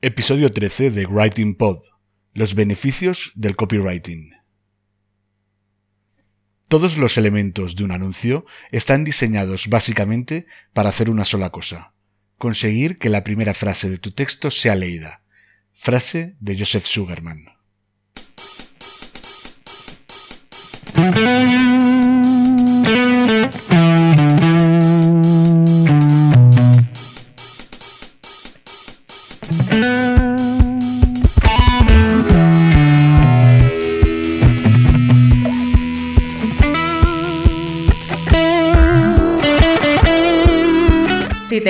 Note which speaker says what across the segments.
Speaker 1: Episodio 13 de Writing Pod. Los beneficios del copywriting. Todos los elementos de un anuncio están diseñados básicamente para hacer una sola cosa. Conseguir que la primera frase de tu texto sea leída. Frase de Joseph Sugarman.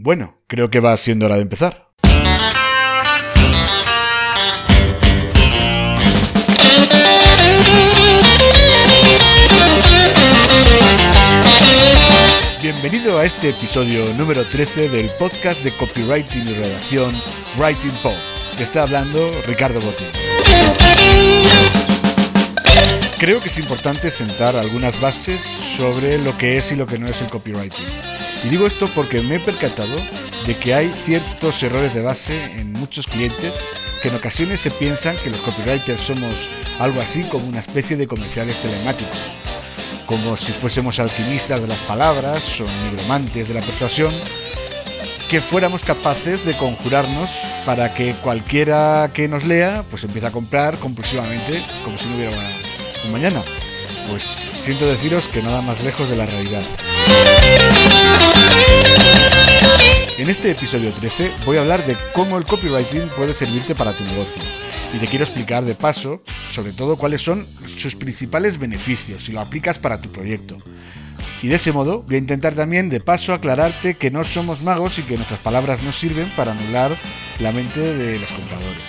Speaker 1: Bueno, creo que va siendo hora de empezar. Bienvenido a este episodio número 13 del podcast de copywriting y redacción Writing Pod. Te está hablando Ricardo Botín. Creo que es importante sentar algunas bases sobre lo que es y lo que no es el copywriting. Y digo esto porque me he percatado de que hay ciertos errores de base en muchos clientes que en ocasiones se piensan que los copywriters somos algo así como una especie de comerciales telemáticos, como si fuésemos alquimistas de las palabras o nigromantes de la persuasión, que fuéramos capaces de conjurarnos para que cualquiera que nos lea pues empiece a comprar compulsivamente como si no hubiera un mañana. Pues siento deciros que nada más lejos de la realidad. En este episodio 13 voy a hablar de cómo el copywriting puede servirte para tu negocio. Y te quiero explicar de paso, sobre todo, cuáles son sus principales beneficios si lo aplicas para tu proyecto. Y de ese modo voy a intentar también de paso aclararte que no somos magos y que nuestras palabras no sirven para anular la mente de los compradores.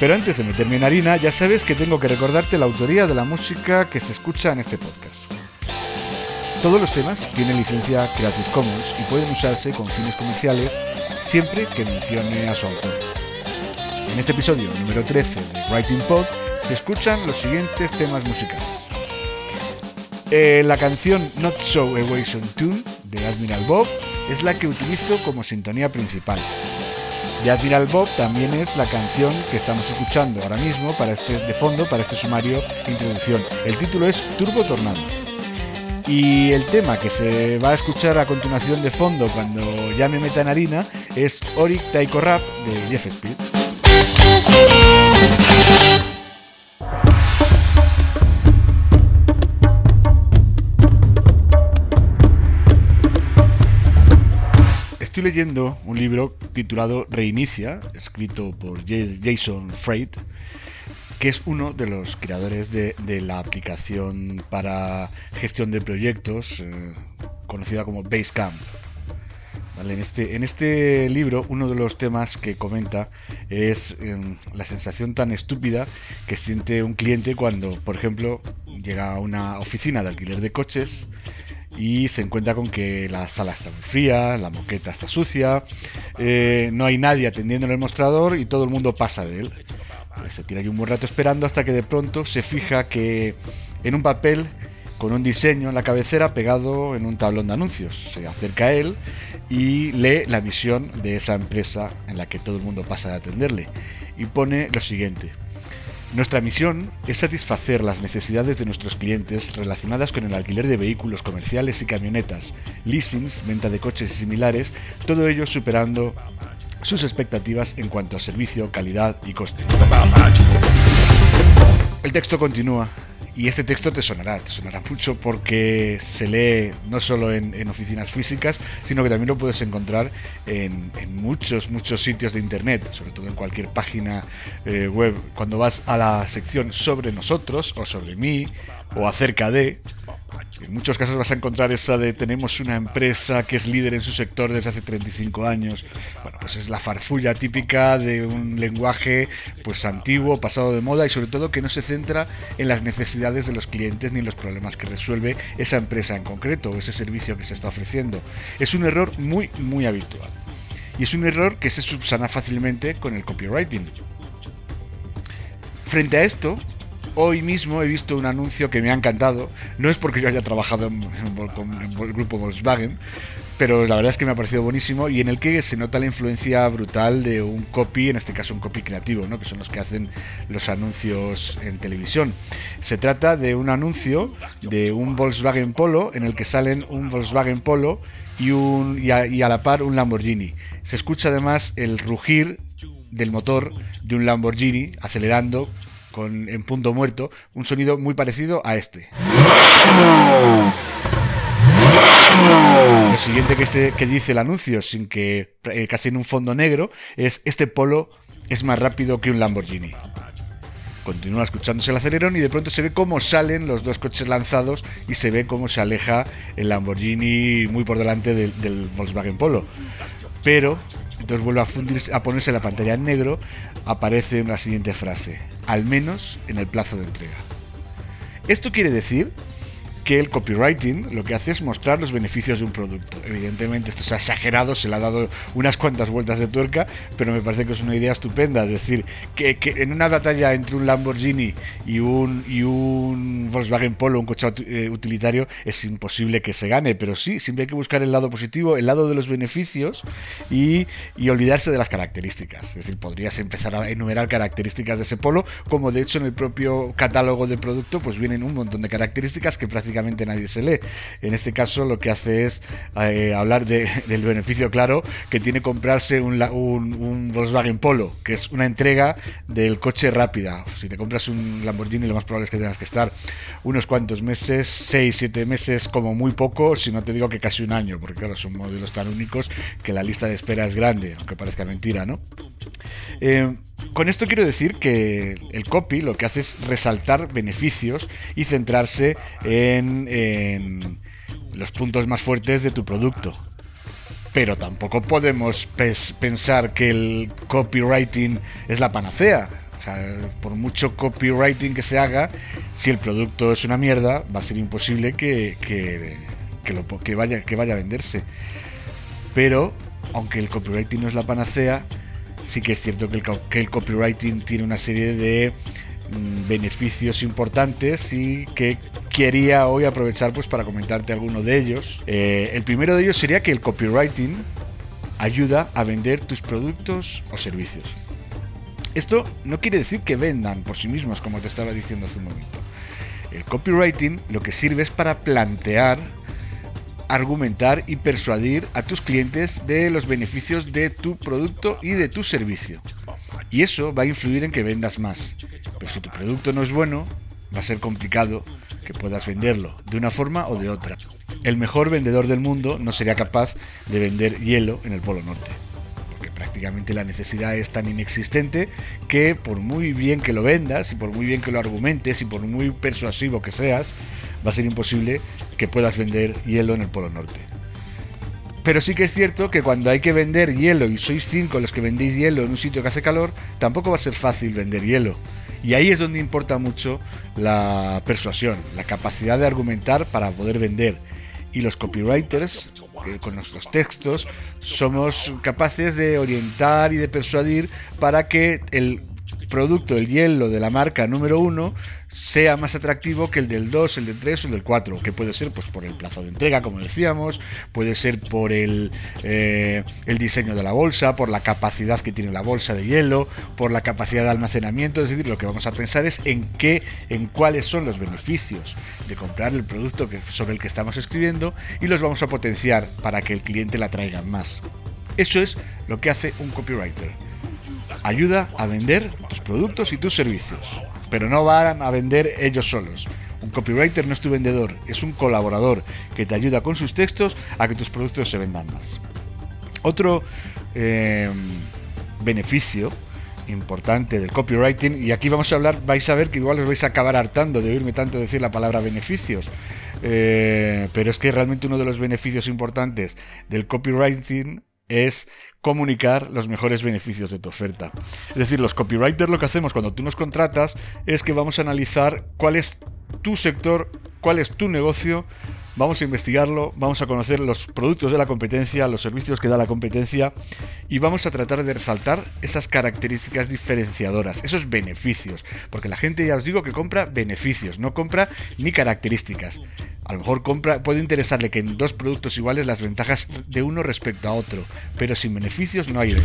Speaker 1: Pero antes de meterme en harina, ya sabes que tengo que recordarte la autoría de la música que se escucha en este podcast. Todos los temas tienen licencia Creative Commons y pueden usarse con fines comerciales siempre que mencione a su autor. En este episodio número 13 de Writing Pod se escuchan los siguientes temas musicales. Eh, la canción Not So Evasion Tune de Admiral Bob es la que utilizo como sintonía principal. De Admiral Bob también es la canción que estamos escuchando ahora mismo para este, de fondo para este sumario introducción. El título es Turbo Tornado. Y el tema que se va a escuchar a continuación de fondo cuando ya me meta en harina es Oric Taiko Rap de Jeff Speed. Estoy leyendo un libro titulado Reinicia, escrito por Jason Fried, que es uno de los creadores de, la aplicación para gestión de proyectos eh, conocida como Basecamp. ¿Vale? En, este, en este libro uno de los temas que comenta es eh, la sensación tan estúpida que siente un cliente cuando, por ejemplo, llega a una oficina de alquiler de coches y se encuentra con que la sala está muy fría, la moqueta está sucia, eh, no hay nadie atendiendo en el mostrador y todo el mundo pasa de él. Pues se tira aquí un buen rato esperando hasta que de pronto se fija que en un papel con un diseño en la cabecera pegado en un tablón de anuncios. Se acerca a él y lee la misión de esa empresa en la que todo el mundo pasa de atenderle. Y pone lo siguiente. Nuestra misión es satisfacer las necesidades de nuestros clientes relacionadas con el alquiler de vehículos comerciales y camionetas, leasings, venta de coches y similares, todo ello superando sus expectativas en cuanto a servicio, calidad y coste. El texto continúa y este texto te sonará, te sonará mucho porque se lee no solo en, oficinas físicas, sino que también lo puedes encontrar en, muchos, muchos sitios de internet, sobre todo en cualquier página eh, web. Cuando vas a la sección sobre nosotros o sobre mí o acerca de, en muchos casos vas a encontrar esa de tenemos una empresa que es líder en su sector desde hace 35 años. Bueno, pues es la farfulla típica de un lenguaje pues antiguo, pasado de moda y sobre todo que no se centra en las necesidades de los clientes ni en los problemas que resuelve esa empresa en concreto o ese servicio que se está ofreciendo. Es un error muy muy habitual. Y es un error que se subsana fácilmente con el copywriting. Frente a esto, hoy mismo he visto un anuncio que me ha encantado. No es porque yo haya trabajado en, el grupo Volkswagen, pero la verdad es que me ha parecido buenísimo y en el que se nota la influencia brutal de un copy, en este caso un copy creativo, ¿no? que son los que hacen los anuncios en televisión. Se trata de un anuncio de un Volkswagen Polo en el que salen un Volkswagen Polo y, un, y a la par un Lamborghini. Se escucha además el rugir del motor de un Lamborghini acelerando en punto muerto, un sonido muy parecido a este. Lo siguiente que, se, que dice el anuncio, sin que eh, casi en un fondo negro, es este polo es más rápido que un Lamborghini. Continúa escuchándose el acelerón y de pronto se ve cómo salen los dos coches lanzados y se ve cómo se aleja el Lamborghini muy por delante del, del Volkswagen Polo. Pero entonces vuelve a, ponerse la pantalla en negro, aparece la siguiente frase, al menos en el plazo de entrega. Esto quiere decir que el copywriting lo que hace es mostrar los beneficios de un producto. Evidentemente esto ha exagerado, se le ha dado unas cuantas vueltas de tuerca, pero me parece que es una idea estupenda. Es decir, que, en una batalla entre un Lamborghini y un, y un Volkswagen Polo, un coche eh, utilitario, es imposible que se gane, pero sí, siempre hay que buscar el lado positivo, el lado de los beneficios y, y olvidarse de las características. Es decir, podrías empezar a enumerar características de ese polo, como de hecho en el propio catálogo de producto pues vienen un montón de características que prácticamente nadie se lee. En este caso lo que hace es eh, hablar del beneficio claro que tiene comprarse un, un, Volkswagen Polo, que es una entrega del coche rápida. Si te compras un Lamborghini lo más probable es que tengas que estar unos cuantos meses, 6, 7 meses como muy poco, si no te digo que casi un año, porque claro, son modelos tan únicos que la lista de espera es grande, aunque parezca mentira, ¿no? Eh, con esto quiero decir que el copy lo que hace es resaltar beneficios y centrarse en, los puntos más fuertes de tu producto. Pero tampoco podemos pensar que el copywriting es la panacea. O sea, por mucho copywriting que se haga, si el producto es una mierda, va a ser imposible que, lo, que, vaya, que vaya a venderse. Pero, aunque el copywriting no es la panacea, sí que es cierto que el, copywriting tiene una serie de mm, beneficios importantes y que quería hoy aprovechar pues para comentarte alguno de ellos. Eh, el primero de ellos sería que el copywriting ayuda a vender tus productos o servicios. Esto no quiere decir que vendan por sí mismos, como te estaba diciendo hace un momento. El copywriting lo que sirve es para plantear argumentar y persuadir a tus clientes de los beneficios de tu producto y de tu servicio. Y eso va a influir en que vendas más. Pero si tu producto no es bueno, va a ser complicado que puedas venderlo de una forma o de otra. El mejor vendedor del mundo no sería capaz de vender hielo en el Polo Norte. Porque prácticamente la necesidad es tan inexistente que por muy bien que lo vendas y por muy bien que lo argumentes y por muy persuasivo que seas, va a ser imposible que puedas vender hielo en el Polo Norte. Pero sí que es cierto que cuando hay que vender hielo y sois cinco los que vendéis hielo en un sitio que hace calor, tampoco va a ser fácil vender hielo. Y ahí es donde importa mucho la persuasión, la capacidad de argumentar para poder vender. Y los copywriters, eh, con nuestros textos, somos capaces de orientar y de persuadir para que el producto, el hielo de la marca número uno, sea más atractivo que el del 2, el del 3 o el del 4, que puede ser pues por el plazo de entrega, como decíamos, puede ser por el, eh, el diseño de la bolsa, por la capacidad que tiene la bolsa de hielo, por la capacidad de almacenamiento, es decir, lo que vamos a pensar es en qué, en cuáles son los beneficios de comprar el producto sobre el que estamos escribiendo y los vamos a potenciar para que el cliente la traiga más. Eso es lo que hace un copywriter. Ayuda a vender tus productos y tus servicios, pero no van a vender ellos solos. Un copywriter no es tu vendedor, es un colaborador que te ayuda con sus textos a que tus productos se vendan más. Otro eh, beneficio importante del copywriting, y aquí vamos a hablar, vais a ver que igual os vais a acabar hartando de oírme tanto decir la palabra beneficios, eh, pero es que realmente uno de los beneficios importantes del copywriting es comunicar los mejores beneficios de tu oferta. Es decir, los copywriters lo que hacemos cuando tú nos contratas es que vamos a analizar cuál es tu sector, cuál es tu negocio, vamos a investigarlo, vamos a conocer los productos de la competencia, los servicios que da la competencia y vamos a tratar de resaltar esas características diferenciadoras, esos beneficios, porque la gente ya os digo que compra beneficios, no compra ni características. A lo mejor compra, puede interesarle que en dos productos iguales las ventajas de uno respecto a otro, pero sin beneficios no hay.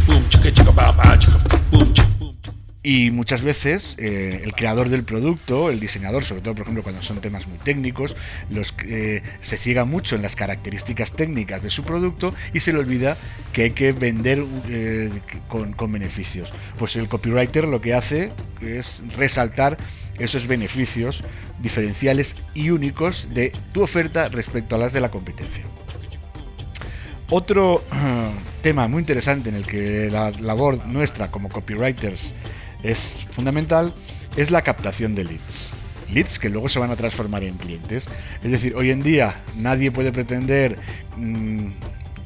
Speaker 1: Y muchas veces eh, el creador del producto, el diseñador, sobre todo por ejemplo cuando son temas muy técnicos, los, eh, se ciega mucho en las características técnicas de su producto y se le olvida que hay que vender eh, con, con beneficios. Pues el copywriter lo que hace es resaltar esos beneficios diferenciales y únicos de tu oferta respecto a las de la competencia. Otro tema muy interesante en el que la labor nuestra como copywriters es fundamental es la captación de leads. Leads que luego se van a transformar en clientes. Es decir, hoy en día nadie puede pretender mm,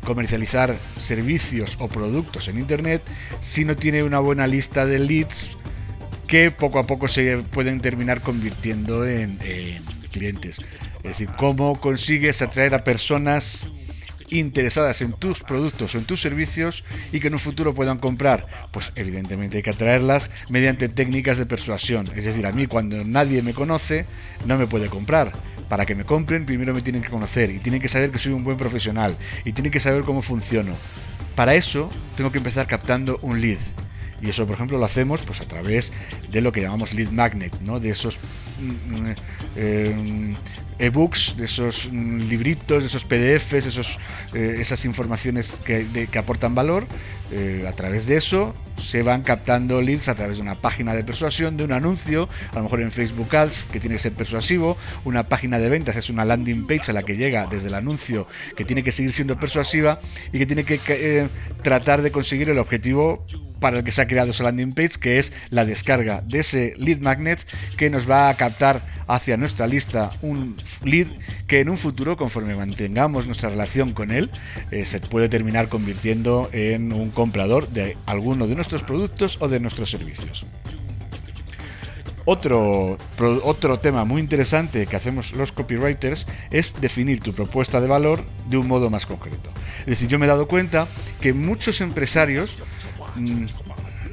Speaker 1: comercializar servicios o productos en Internet si no tiene una buena lista de leads que poco a poco se pueden terminar convirtiendo en, en clientes. Es decir, cómo consigues atraer a personas interesadas en tus productos o en tus servicios y que en un futuro puedan comprar? Pues evidentemente hay que atraerlas mediante técnicas de persuasión. Es decir, a mí cuando nadie me conoce no me puede comprar. Para que me compren primero me tienen que conocer y tienen que saber que soy un buen profesional y tienen que saber cómo funciono. Para eso tengo que empezar captando un lead. Y eso, por ejemplo, lo hacemos pues, a través de lo que llamamos lead magnet, ¿no? de esos ebooks, de esos mm, libritos, de esos PDFs, esos, eh, esas informaciones que, que aportan valor. Eh, a través de eso se van captando leads a través de una página de persuasión, de un anuncio, a lo mejor en Facebook Ads, que tiene que ser persuasivo, una página de ventas es una landing page a la que llega desde el anuncio, que tiene que seguir siendo persuasiva y que tiene que eh, tratar de conseguir el objetivo para el que se ha creado esa landing page, que es la descarga de ese lead magnet que nos va a captar hacia nuestra lista un lead que en un futuro, conforme mantengamos nuestra relación con él, eh, se puede terminar convirtiendo en un comprador de alguno de nuestros productos o de nuestros servicios. Otro, otro tema muy interesante que hacemos los copywriters es definir tu propuesta de valor de un modo más concreto. Es decir, yo me he dado cuenta que muchos empresarios mm,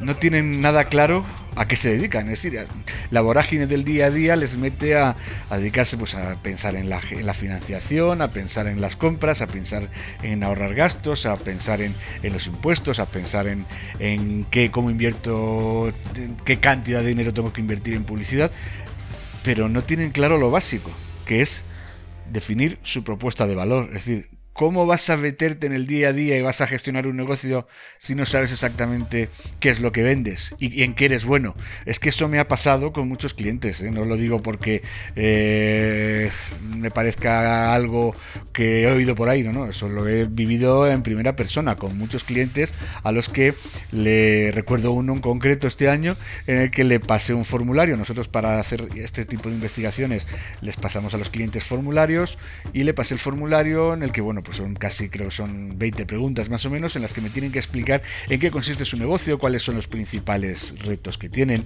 Speaker 1: no tienen nada claro a qué se dedican. Es decir, la vorágine del día a día les mete a, dedicarse pues, a pensar en la, financiación, a pensar en las compras, a pensar en ahorrar gastos, a pensar en, los impuestos, a pensar en, en qué, cómo invierto, qué cantidad de dinero tengo que invertir en publicidad, pero no tienen claro lo básico, que es definir su propuesta de valor. Es decir, ¿Cómo vas a meterte en el día a día y vas a gestionar un negocio si no sabes exactamente qué es lo que vendes y en qué eres bueno? Es que eso me ha pasado con muchos clientes, ¿eh? no lo digo porque eh, me parezca algo que he oído por ahí, no, no, eso lo he vivido en primera persona con muchos clientes a los que le recuerdo uno en concreto este año en el que le pasé un formulario. Nosotros para hacer este tipo de investigaciones les pasamos a los clientes formularios y le pasé el formulario en el que, bueno, bueno, pues son casi, creo que son 20 preguntas más o menos, en las que me tienen que explicar en qué consiste su negocio, cuáles son los principales retos que tienen.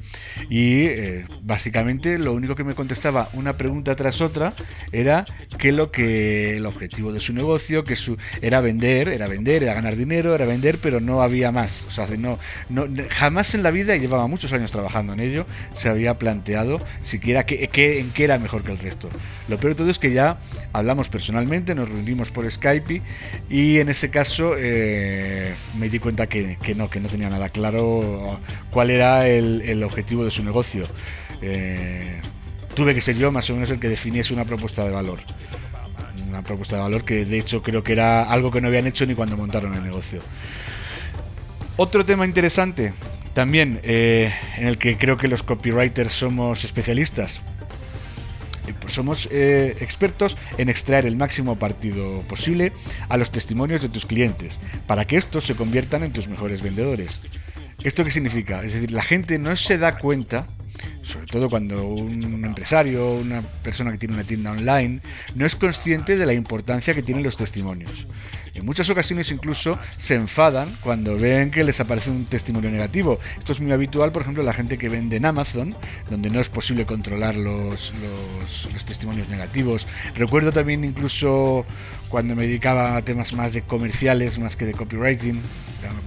Speaker 1: Y eh, básicamente lo único que me contestaba una pregunta tras otra era que lo que el objetivo de su negocio, que su era vender, era vender, era ganar dinero, era vender, pero no había más. O sea, no, no jamás en la vida, y llevaba muchos años trabajando en ello, se había planteado siquiera que, en qué era mejor que el resto. Lo peor de todo es que ya hablamos personalmente, nos reunimos por Skype y en ese caso eh, me di cuenta que, no, que no tenía nada claro cuál era el, objetivo de su negocio. Eh, tuve que ser yo más o menos el que definiese una propuesta de valor. Una propuesta de valor que de hecho creo que era algo que no habían hecho ni cuando montaron el negocio. Otro tema interesante también eh, en el que creo que los copywriters somos especialistas pues somos eh, expertos en extraer el máximo partido posible a los testimonios de tus clientes para que estos se conviertan en tus mejores vendedores. ¿Esto qué significa? Es decir, la gente no se da cuenta sobre todo cuando un empresario, una persona que tiene una tienda online, no es consciente de la importancia que tienen los testimonios. En muchas ocasiones incluso se enfadan cuando ven que les aparece un testimonio negativo. Esto es muy habitual, por ejemplo, la gente que vende en Amazon, donde no es posible controlar los, los, testimonios negativos. Recuerdo también incluso cuando me dedicaba a temas más de comerciales, más que de copywriting,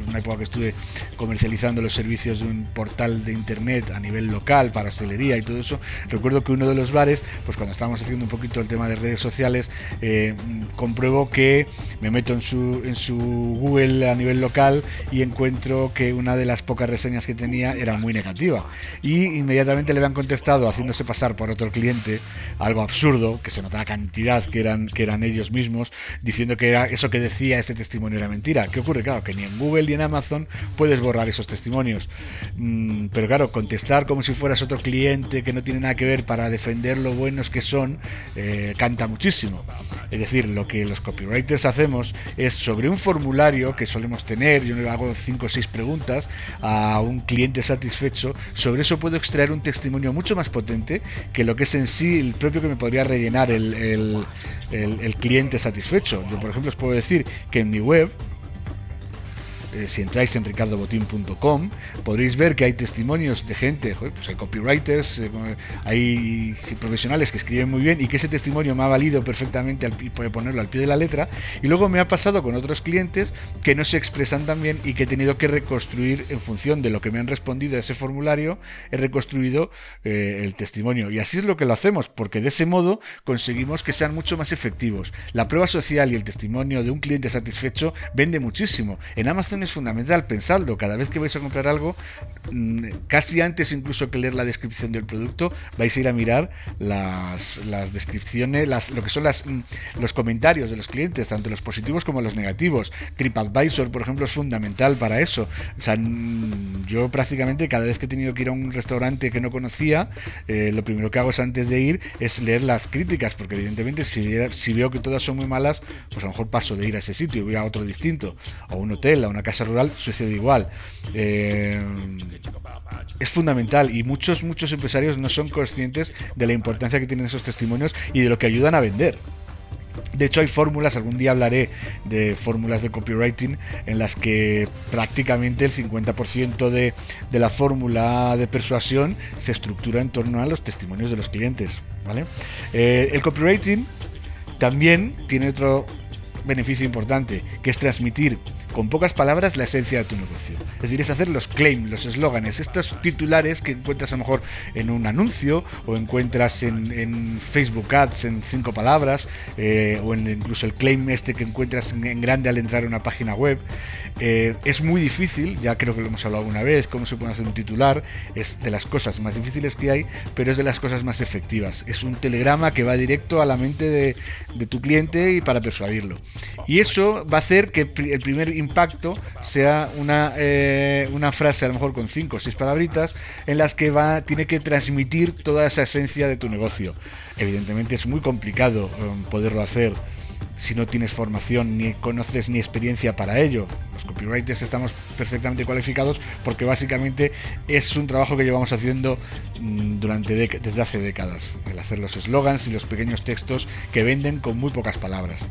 Speaker 1: una época que estuve comercializando los servicios de un portal de internet a nivel local para hostelería y todo eso, recuerdo que uno de los bares, pues cuando estábamos haciendo un poquito el tema de redes sociales, eh, compruebo que me meto en su, en su Google a nivel local y encuentro que una de las pocas reseñas que tenía era muy negativa. Y inmediatamente le habían contestado haciéndose pasar por otro cliente, algo absurdo, que se notaba cantidad que eran, que eran ellos mismos, diciendo que era eso que decía ese testimonio era mentira. ¿Qué ocurre? Claro, que ni en Google y en Amazon puedes borrar esos testimonios. Mm, pero claro, contestar como si fueras otro cliente que no tiene nada que ver para defender lo buenos que son, eh, canta muchísimo. Es decir, lo que los copywriters hacemos es sobre un formulario que solemos tener, yo le hago 5 o 6 preguntas a un cliente satisfecho, sobre eso puedo extraer un testimonio mucho más potente que lo que es en sí el propio que me podría rellenar el, el cliente satisfecho. Yo, por ejemplo, os puedo decir que en mi web, eh, si entráis en ricardobotín.com, podréis ver que hay testimonios de gente, pues hay copywriters, eh, hay profesionales que escriben muy bien y que ese testimonio me ha valido perfectamente al, ponerlo al pie de la letra. Y luego me ha pasado con otros clientes que no se expresan tan bien y que he tenido que reconstruir en función de lo que me han respondido a ese formulario, he reconstruido eh, el testimonio. Y así es lo que lo hacemos, porque de ese modo conseguimos que sean mucho más efectivos. La prueba social y el testimonio de un cliente satisfecho vende muchísimo. En Amazon es fundamental, pensadlo, cada vez que vais a comprar algo, mm, casi antes incluso que leer la descripción del producto, vais a ir a mirar las, descripciones, las, lo que son las, mm, los comentarios de los clientes, tanto los positivos como los negativos. TripAdvisor, por ejemplo, es fundamental para eso. O sea, mm, yo prácticamente cada vez que he tenido que ir a un restaurante que no conocía, eh, lo primero que hago es antes de ir es leer las críticas, porque evidentemente si, si veo que todas son muy malas, pues a lo mejor paso de ir a ese sitio y voy a otro distinto, o un hotel, a una casa rural sucede igual. Eh, es fundamental y muchos, muchos empresarios no son conscientes de la importancia que tienen esos testimonios y de lo que ayudan a vender. De hecho, hay fórmulas, algún día hablaré de fórmulas de copywriting en las que prácticamente el 50% de, de, la fórmula de persuasión se estructura en torno a los testimonios de los clientes. ¿vale? Eh, el copywriting también tiene otro beneficio importante, que es transmitir con pocas palabras la esencia de tu negocio. Es decir, es hacer los claims, los eslóganes, estos titulares que encuentras a lo mejor en un anuncio o encuentras en, Facebook Ads en cinco palabras eh, o en incluso el claim este que encuentras en, grande al entrar a una página web. Eh, es muy difícil, ya creo que lo hemos hablado alguna vez, cómo se puede hacer un titular, es de las cosas más difíciles que hay, pero es de las cosas más efectivas. Es un telegrama que va directo a la mente de, tu cliente y para persuadirlo. Y eso va a hacer que el primer impacto sea una, eh, una frase a lo mejor con cinco o seis palabritas en las que va, tiene que transmitir toda esa esencia de tu negocio. Evidentemente es muy complicado um, poderlo hacer si no tienes formación ni conoces ni experiencia para ello. Los copywriters estamos perfectamente cualificados porque básicamente es un trabajo que llevamos haciendo mm, durante desde hace décadas, el hacer los eslogans y los pequeños textos que venden con muy pocas palabras.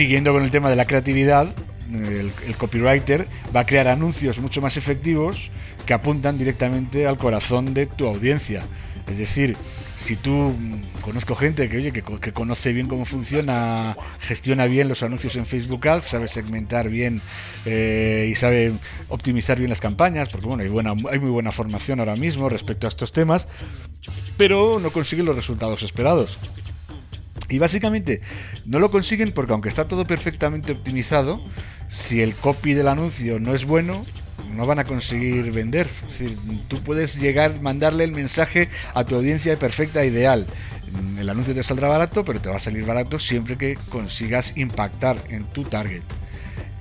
Speaker 1: Siguiendo con el tema de la creatividad, el, copywriter va a crear anuncios mucho más efectivos que apuntan directamente al corazón de tu audiencia. Es decir, si tú mm, conozco gente que oye que, conoce bien cómo funciona, gestiona bien los anuncios en Facebook Ads, sabe segmentar bien eh, y sabe optimizar bien las campañas, porque bueno, hay muy buena formación ahora mismo respecto a estos temas, pero no consigue los resultados esperados. Y básicamente no lo consiguen porque aunque está todo perfectamente optimizado, si el copy del anuncio no es bueno, no van a conseguir vender. Tú puedes llegar, mandarle el mensaje a tu audiencia perfecta, ideal. El anuncio te saldrá barato, pero te va a salir barato siempre que consigas impactar en tu target.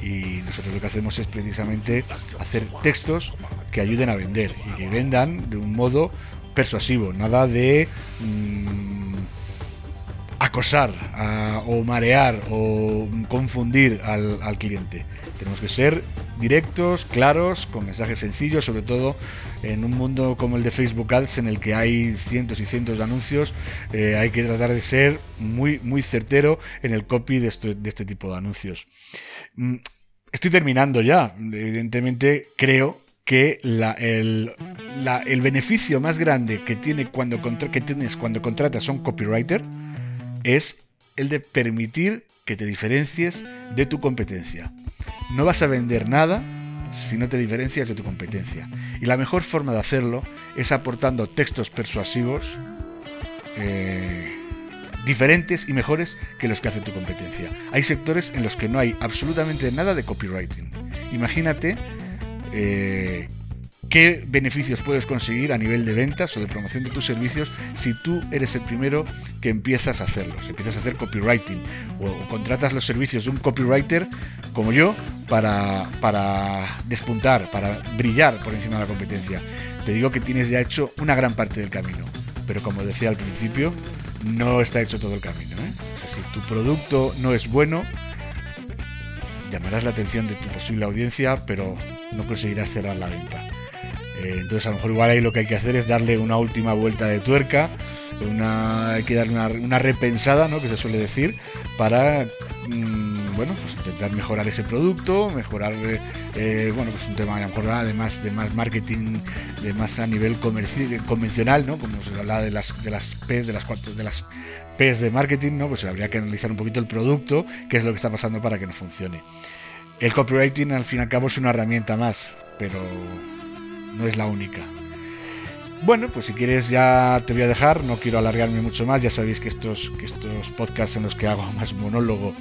Speaker 1: Y nosotros lo que hacemos es precisamente hacer textos que ayuden a vender y que vendan de un modo persuasivo, nada de mmm, acosar a, o marear o confundir al, al cliente. Tenemos que ser directos, claros, con mensajes sencillos, sobre todo en un mundo como el de Facebook Ads en el que hay cientos y cientos de anuncios, eh, hay que tratar de ser muy, muy certero en el copy de, esto, de este tipo de anuncios. Mm, estoy terminando ya, evidentemente creo que la, el, la, el, beneficio más grande que, tiene cuando que tienes cuando contratas a un copywriter es el de permitir que te diferencies de tu competencia. No vas a vender nada si no te diferencias de tu competencia. Y la mejor forma de hacerlo es aportando textos persuasivos eh, diferentes y mejores que los que hace tu competencia. Hay sectores en los que no hay absolutamente nada de copywriting. Imagínate eh, qué beneficios puedes conseguir a nivel de ventas o de promoción de tus servicios si tú eres el primero que empiezas a hacerlo, si empiezas a hacer copywriting o, contratas los servicios de un copywriter como yo para, para despuntar, para brillar por encima de la competencia. Te digo que tienes ya hecho una gran parte del camino, pero como decía al principio, no está hecho todo el camino. ¿eh? Si tu producto no es bueno, llamarás la atención de tu posible audiencia, pero no conseguirás cerrar la venta. Eh, entonces a lo mejor igual ahí lo que hay que hacer es darle una última vuelta de tuerca, una, hay que darle una, repensada, ¿no? que se suele decir, para mmm, bueno, pues intentar mejorar ese producto, mejorar, eh, bueno, pues un tema a lo mejor además de más marketing, de más a nivel convencional, ¿no? Como se habla de las de las P, de las cuatro, de las P's de marketing, ¿no? Pues habría que analizar un poquito el producto, qué es lo que está pasando para que no funcione. El copywriting al fin y al cabo es una herramienta más, pero no es la única. Bueno, pues si quieres ya te voy a dejar, no quiero alargarme mucho más, ya sabéis que estos, que estos podcasts en los que hago más monólogo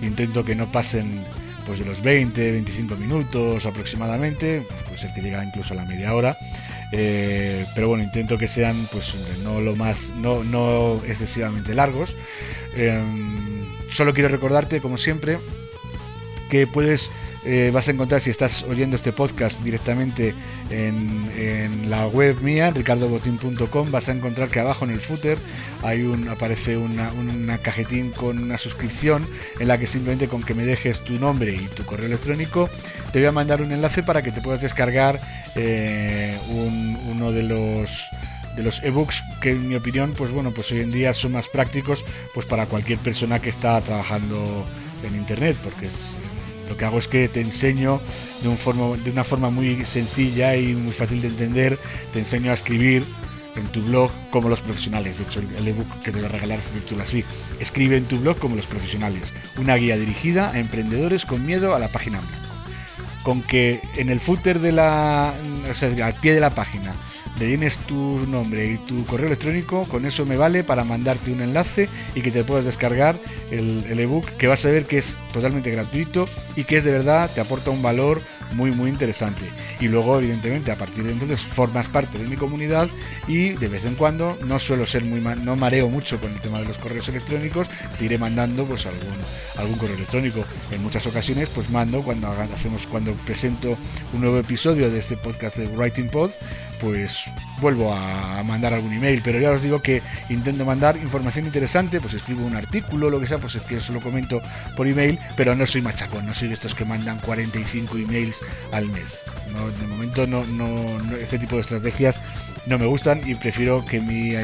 Speaker 1: intento que no pasen pues de los 20, 25 minutos aproximadamente, pues el que llega incluso a la media hora. Eh, pero bueno, intento que sean pues no lo más, no, no excesivamente largos. Eh, solo quiero recordarte, como siempre, que puedes eh, vas a encontrar si estás oyendo este podcast directamente en, la web mía, ricardobotín.com, vas a encontrar que abajo en el footer hay un, aparece una, una, cajetín con una suscripción en la que simplemente con que me dejes tu nombre y tu correo electrónico te voy a mandar un enlace para que te puedas descargar eh, un, uno de los de los ebooks que en mi opinión pues bueno pues hoy en día son más prácticos pues para cualquier persona que está trabajando en internet porque es, lo que hago es que te enseño de, un forma, de una forma muy sencilla y muy fácil de entender, te enseño a escribir en tu blog como los profesionales. De hecho, el ebook que te voy a regalar se titula así. Escribe en tu blog como los profesionales. Una guía dirigida a emprendedores con miedo a la página blanco. Con que en el footer de la... o sea, al pie de la página le tienes tu nombre y tu correo electrónico, con eso me vale para mandarte un enlace y que te puedas descargar el, el ebook que vas a ver que es totalmente gratuito y que es de verdad, te aporta un valor muy muy interesante. Y luego, evidentemente, a partir de entonces formas parte de mi comunidad y de vez en cuando, no suelo ser muy no mareo mucho con el tema de los correos electrónicos, te iré mandando pues algún, algún correo electrónico. En muchas ocasiones, pues mando cuando hacemos, cuando presento un nuevo episodio de este podcast de Writing Pod, pues vuelvo a mandar algún email, pero ya os digo que intento mandar información interesante, pues escribo un artículo, lo que sea, pues es que eso lo comento por email, pero no soy machacón, no soy de estos que mandan 45 emails al mes. No, de momento no, no, no, este tipo de estrategias no me gustan y prefiero que mi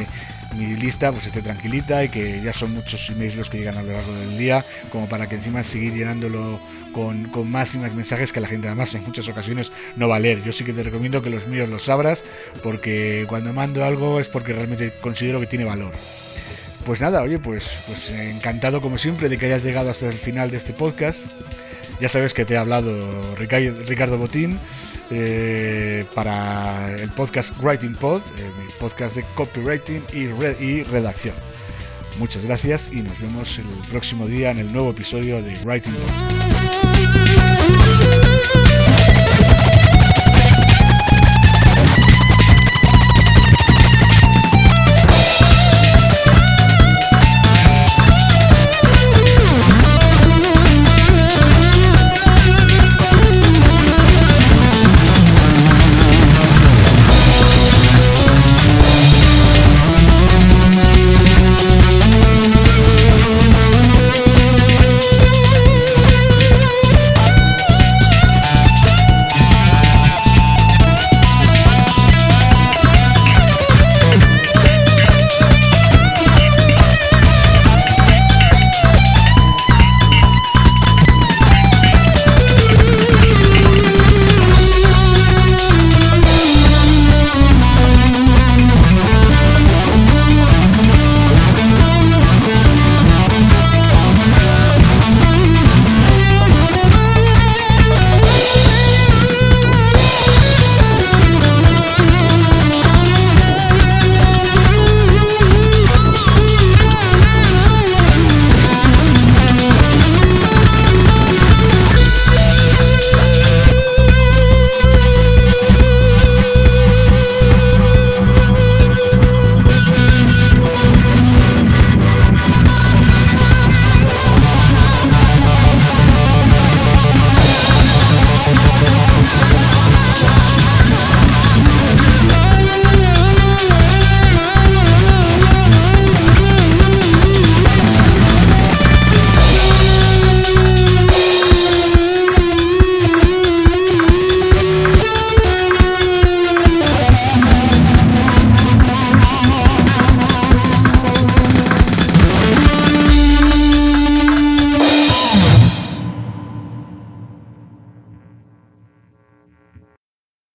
Speaker 1: mi lista pues esté tranquilita y que ya son muchos emails los que llegan a lo largo del día, como para que encima seguir llenándolo con, con más y más mensajes que la gente además en muchas ocasiones no va a leer. Yo sí que te recomiendo que los míos los abras porque cuando mando algo es porque realmente considero que tiene valor. Pues nada, oye, pues, pues encantado como siempre de que hayas llegado hasta el final de este podcast. Ya sabes que te he hablado Ricardo Botín eh, para el podcast Writing Pod, eh, podcast de copywriting y redacción. Muchas gracias y nos vemos el próximo día en el nuevo episodio de Writing Pod.